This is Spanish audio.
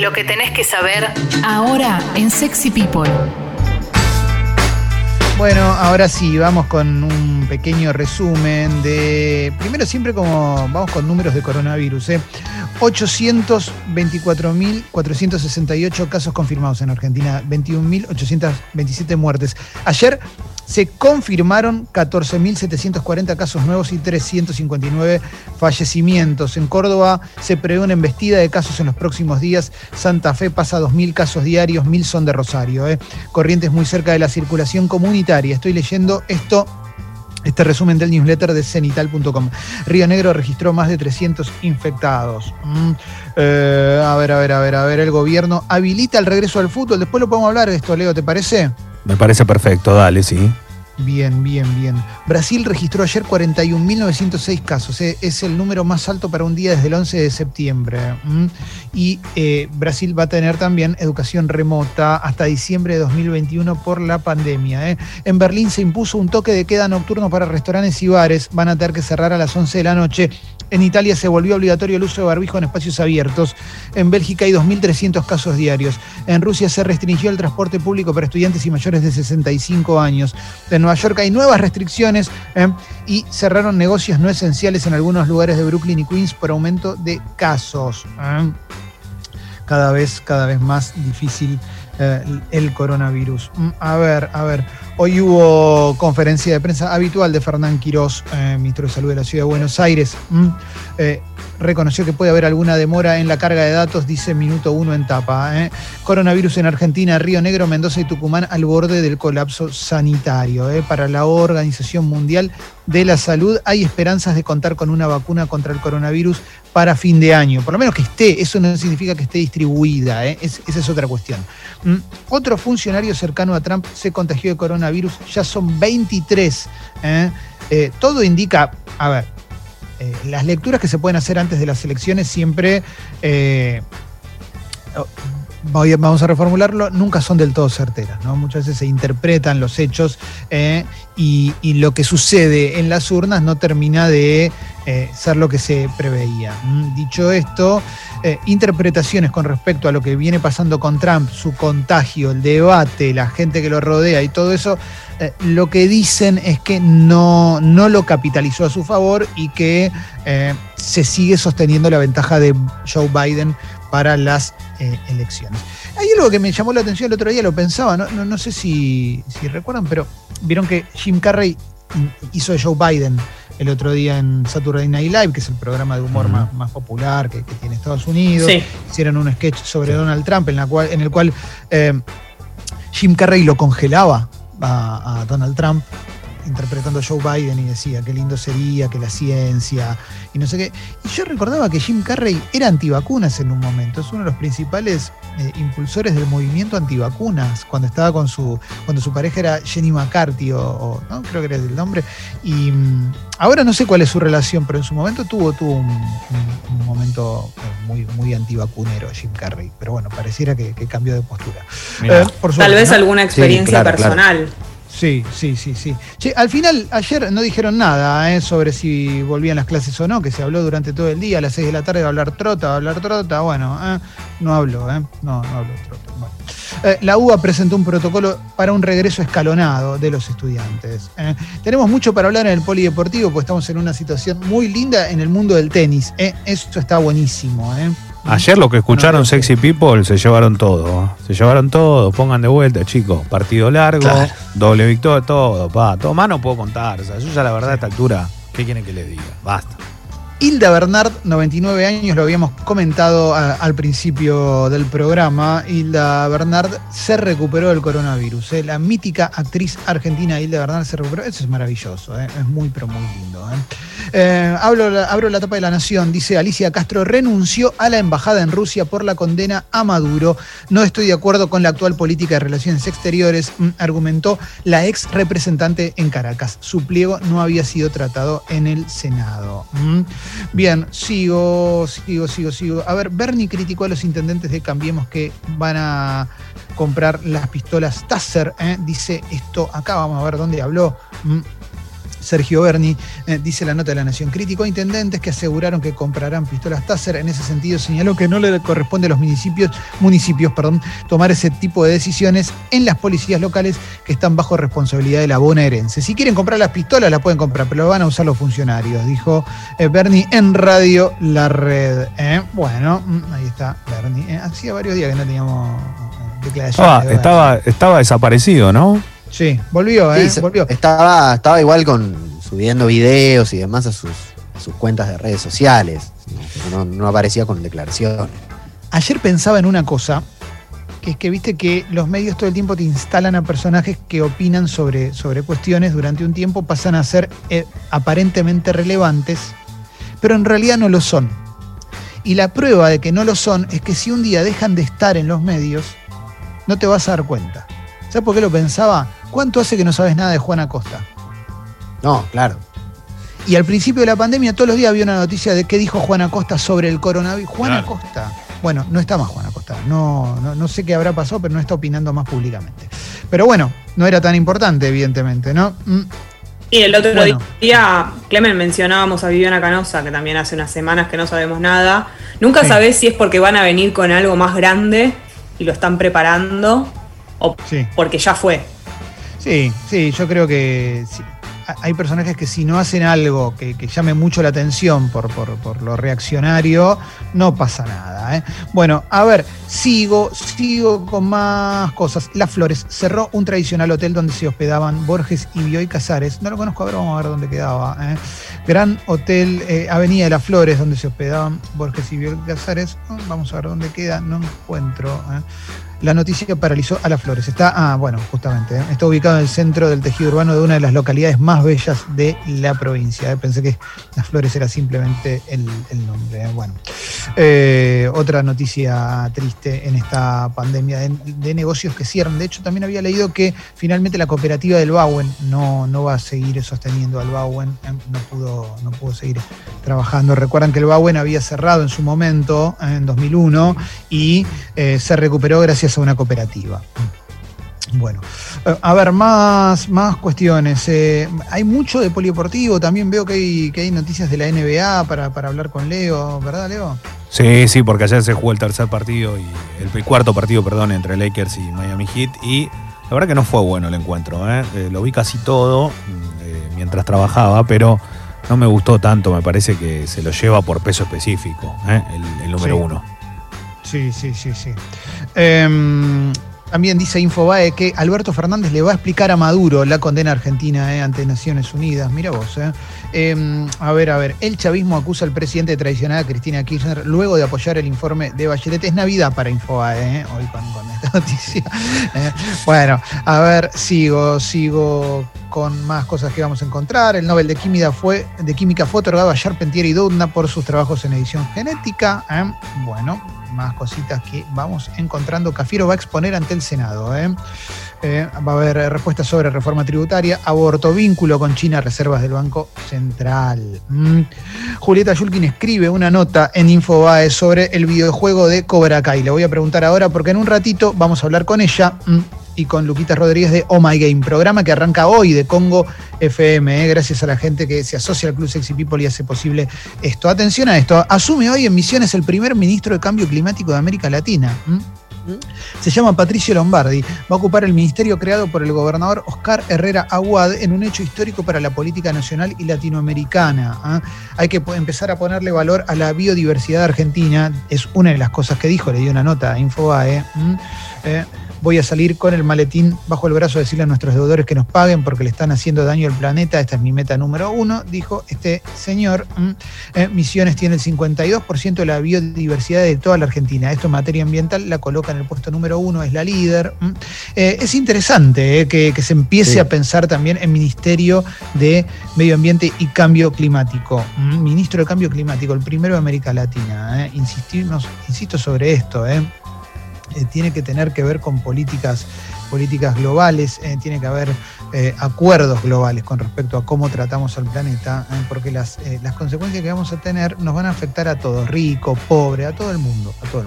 Lo que tenés que saber ahora en Sexy People. Bueno, ahora sí, vamos con un pequeño resumen de. Primero, siempre como vamos con números de coronavirus. ¿eh? 824.468 casos confirmados en Argentina, 21.827 muertes. Ayer se confirmaron 14.740 casos nuevos y 359 fallecimientos. En Córdoba se prevé una embestida de casos en los próximos días. Santa Fe pasa 2.000 casos diarios, 1.000 son de Rosario. ¿eh? Corrientes muy cerca de la circulación comunitaria. Estoy leyendo esto este resumen del newsletter de cenital.com. Río Negro registró más de 300 infectados. Mm, eh, a ver, a ver, a ver, a ver. El gobierno habilita el regreso al fútbol. Después lo podemos hablar de esto, Leo, ¿te parece? Me parece perfecto, dale, sí. Bien, bien, bien. Brasil registró ayer 41.906 casos. eh, Es el número más alto para un día desde el 11 de septiembre. Y eh, Brasil va a tener también educación remota hasta diciembre de 2021 por la pandemia. ¿eh? En Berlín se impuso un toque de queda nocturno para restaurantes y bares. Van a tener que cerrar a las 11 de la noche. En Italia se volvió obligatorio el uso de barbijo en espacios abiertos. En Bélgica hay 2.300 casos diarios. En Rusia se restringió el transporte público para estudiantes y mayores de 65 años. En Nueva York hay nuevas restricciones ¿eh? y cerraron negocios no esenciales en algunos lugares de Brooklyn y Queens por aumento de casos. ¿eh? Cada vez, cada vez más difícil eh, el coronavirus. Mm, A ver, a ver. Hoy hubo conferencia de prensa habitual de Fernán Quirós, eh, ministro de Salud de la Ciudad de Buenos Aires. Reconoció que puede haber alguna demora en la carga de datos, dice minuto uno en tapa. eh. Coronavirus en Argentina, Río Negro, Mendoza y Tucumán al borde del colapso sanitario. eh. Para la Organización Mundial de la Salud hay esperanzas de contar con una vacuna contra el coronavirus para fin de año. Por lo menos que esté, eso no significa que esté distribuida, eh. Es- esa es otra cuestión. Mm, Otro funcionario cercano a Trump se contagió de coronavirus, ya son 23. ¿eh? Eh, todo indica, a ver, eh, las lecturas que se pueden hacer antes de las elecciones siempre, eh, oh, vamos a reformularlo, nunca son del todo certeras. ¿no? Muchas veces se interpretan los hechos eh, y lo que sucede en las urnas no termina de eh, ser lo que se preveía. Mm, Dicho esto, eh, interpretaciones con respecto a lo que viene pasando con Trump, su contagio, el debate, la gente que lo rodea y todo eso, eh, lo que dicen es que no, no lo capitalizó a su favor y que se sigue sosteniendo la ventaja de Joe Biden para las elecciones. Hay algo que me llamó la atención el otro día, lo pensaba, no, no, no sé si, si recuerdan, pero vieron que Jim Carrey hizo de Joe Biden el otro día en Saturday Night Live, que es el programa de humor más, más popular que, que tiene Estados Unidos. Sí. Hicieron un sketch sobre Donald Trump en, la cual, en el cual eh, Jim Carrey lo congelaba a, a Donald Trump interpretando a Joe Biden y decía qué lindo sería que la ciencia y no sé qué. Y yo recordaba que Jim Carrey era antivacunas en un momento, es uno de los principales eh, impulsores del movimiento antivacunas, cuando estaba con su, cuando su pareja era Jenny McCarthy, o, o, ¿no? creo que era el nombre. Y mm, ahora no sé cuál es su relación, pero en su momento tuvo, tuvo un, un- un momento eh, muy, muy antivacunero Jim Carrey. Pero bueno, pareciera que, que cambió de postura. Eh, por Tal vez ¿no? alguna experiencia claro. personal. Sí, sí, sí, sí. Che, al final, ayer no dijeron nada eh, sobre si volvían las clases o no, que se habló durante todo el día, a las 6 de la tarde a hablar trota, va a hablar trota, bueno, eh, no habló, eh, no, no habló trota. bueno. Eh, la UBA presentó un protocolo para un regreso escalonado de los estudiantes. eh. Tenemos mucho para hablar en el polideportivo, pues estamos en una situación muy linda en el mundo del tenis. eh. Eso está buenísimo. Ayer lo que escucharon No, Sexy People se llevaron todo. Se llevaron todo. Pongan de vuelta, chicos. Partido largo, Claro. doble victoria, todo. Pa. Todo más no puedo contar. O sea, yo ya la verdad a esta altura, ¿qué quieren que les diga? Basta. Hilda Bernard, 99 años, lo habíamos comentado a- al principio del programa. Hilda Bernard se recuperó del coronavirus. ¿eh? La mítica actriz argentina Hilda Bernard se recuperó. Eso es maravilloso, ¿eh? es muy, pero muy lindo. ¿eh? Eh, hablo abro la tapa de la Nación. Dice Alicia Castro renunció a la embajada en Rusia por la condena a Maduro. No estoy de acuerdo con la actual política de relaciones exteriores, mm, argumentó la ex representante en Caracas. Su pliego no había sido tratado en el Senado. Mm. Bien, sigo, sigo, sigo, sigo. A ver, Bernie criticó a los intendentes de Cambiemos que van a comprar las pistolas Taser. ¿eh? Dice esto acá, vamos a ver dónde habló. Sergio Berni, eh, dice la nota de la Nación. Crítico a intendentes que aseguraron que comprarán pistolas Taser. En ese sentido señaló que no le corresponde a los municipios, municipios perdón, tomar ese tipo de decisiones en las policías locales que están bajo responsabilidad de la bonaerense. Si quieren comprar las pistolas, las pueden comprar, pero lo van a usar los funcionarios, dijo eh, Berni en Radio La Red. ¿eh? Bueno, mm, ahí está Berni. Hacía varios días que no teníamos declaraciones. Ah, estaba, estaba desaparecido, ¿no? Sí, volvió, ¿eh? Sí, volvió. Estaba, estaba igual con subiendo videos y demás a sus, a sus cuentas de redes sociales. No, no aparecía con declaraciones. Ayer pensaba en una cosa, que es que viste que los medios todo el tiempo te instalan a personajes que opinan sobre, sobre cuestiones, durante un tiempo pasan a ser eh, aparentemente relevantes, pero en realidad no lo son. Y la prueba de que no lo son es que si un día dejan de estar en los medios, no te vas a dar cuenta. ¿Sabes por qué lo pensaba? ¿Cuánto hace que no sabes nada de Juan Acosta? No, claro. Y al principio de la pandemia, todos los días había una noticia de qué dijo Juan Acosta sobre el coronavirus. Juan Claro. Acosta. Bueno, no está más Juan Acosta. No, no, no sé qué habrá pasado, pero no está opinando más públicamente. Pero bueno, no era tan importante, evidentemente, ¿no? Mm, Y el otro Bueno. día, Clemen, mencionábamos a Viviana Canosa, que también hace unas semanas que no sabemos nada. Nunca Sí. sabés si es porque van a venir con algo más grande y lo están preparando o Sí. porque ya fue. Sí, sí, yo creo que sí. Hay personajes que si no hacen algo que, que llame mucho la atención por, por- por lo reaccionario, no pasa nada. ¿eh? Bueno, a ver, sigo, sigo con más cosas. Las Flores cerró un tradicional hotel donde se hospedaban Borges y Bioy Casares. No lo conozco, a ver, vamos a ver dónde quedaba. ¿eh? Gran Hotel eh, Avenida de las Flores, donde se hospedaban Borges y Bioy Casares. Oh, Vamos a ver dónde queda, no encuentro. La noticia paralizó a las flores. Está, ah, bueno, justamente, ¿eh? está ubicado en el centro del tejido urbano de una de las localidades más bellas de la provincia. ¿eh? Pensé que las flores era simplemente el, nombre. ¿eh? Bueno, otra noticia triste en esta pandemia de, negocios que cierran. De hecho, también había leído que finalmente la cooperativa del Bauen no, no va a seguir sosteniendo al Bauen, no, pudo, no pudo seguir trabajando. Recuerdan que el Bauen había cerrado en su momento, en 2001, y se recuperó gracias a una cooperativa. Bueno, eh, a ver, más, más cuestiones. Eh, hay mucho de polideportivo, también veo que hay, que hay noticias de la NBA para, para hablar con Leo, ¿verdad, Leo? Sí, sí, porque ayer se jugó el tercer partido y el cuarto partido, perdón, entre Lakers y Miami Heat y la verdad que no fue bueno el encuentro. ¿eh? Eh, lo vi casi todo mm, mientras trabajaba, pero no me gustó tanto. Me parece que se lo lleva por peso específico, ¿eh? el, el número Sí. uno. Sí, sí, sí, sí. Em, también dice Infobae que Alberto Fernández le va a explicar a Maduro la condena argentina eh, ante Naciones Unidas. Mira vos, eh. Em, a ver, a ver. El chavismo acusa al presidente de traicionar a Cristina Kirchner luego de apoyar el informe de Bachelet. Es Navidad para Infobae, eh, hoy con, con esta noticia. Eh, bueno, a ver, sigo, sigo con más cosas que vamos a encontrar. El Nobel de Química fue, de Química fue otorgado a Charpentier y Doudna por sus trabajos en edición genética. eh. Bueno, más cositas que vamos encontrando. Cafiero va a exponer ante el Senado. ¿eh? Eh, va a haber eh, respuestas sobre reforma tributaria, aborto, vínculo con China, reservas del Banco Central. Mm. Julieta Yulkin escribe una nota en Infobae sobre el videojuego de Cobra Kai. Le voy a preguntar ahora porque en un ratito vamos a hablar con ella. mm, Y con Luquita Rodríguez de Oh My Game, programa que arranca hoy de Congo FM, eh, gracias a la gente que se asocia al Club Sexy People y hace posible esto. Atención a esto, asume hoy en Misiones el primer ministro de Cambio Climático de América Latina. ¿m? Se llama Patricio Lombardi. Va a ocupar el ministerio creado por el gobernador Oscar Herrera Aguad en un hecho histórico para la política nacional y latinoamericana. ¿ah? Hay que empezar a ponerle valor a la biodiversidad argentina. Es una de las cosas que dijo, le dio una nota a Infobae. Eh, voy a salir con el maletín bajo el brazo a decirle a nuestros deudores que nos paguen porque le están haciendo daño al planeta. Esta es mi meta número uno, dijo este señor. ¿m? Eh, Misiones tiene el 52% de la biodiversidad de toda la Argentina. Esto en materia ambiental la coloca en el puesto número uno, es la líder. ¿m? Eh, es interesante eh, que, que se empiece Sí. a pensar también en Ministerio de Medio Ambiente y Cambio Climático. ¿m? Ministro de Cambio Climático, el primero de América Latina. Insistimos, insisto sobre esto. ¿Eh? Tiene que tener que ver con políticas, políticas globales, eh, tiene que haber eh, acuerdos globales con respecto a cómo tratamos al planeta, porque las, las consecuencias que vamos a tener nos van a afectar a todos, rico, pobre, a todo el mundo, a todo el mundo.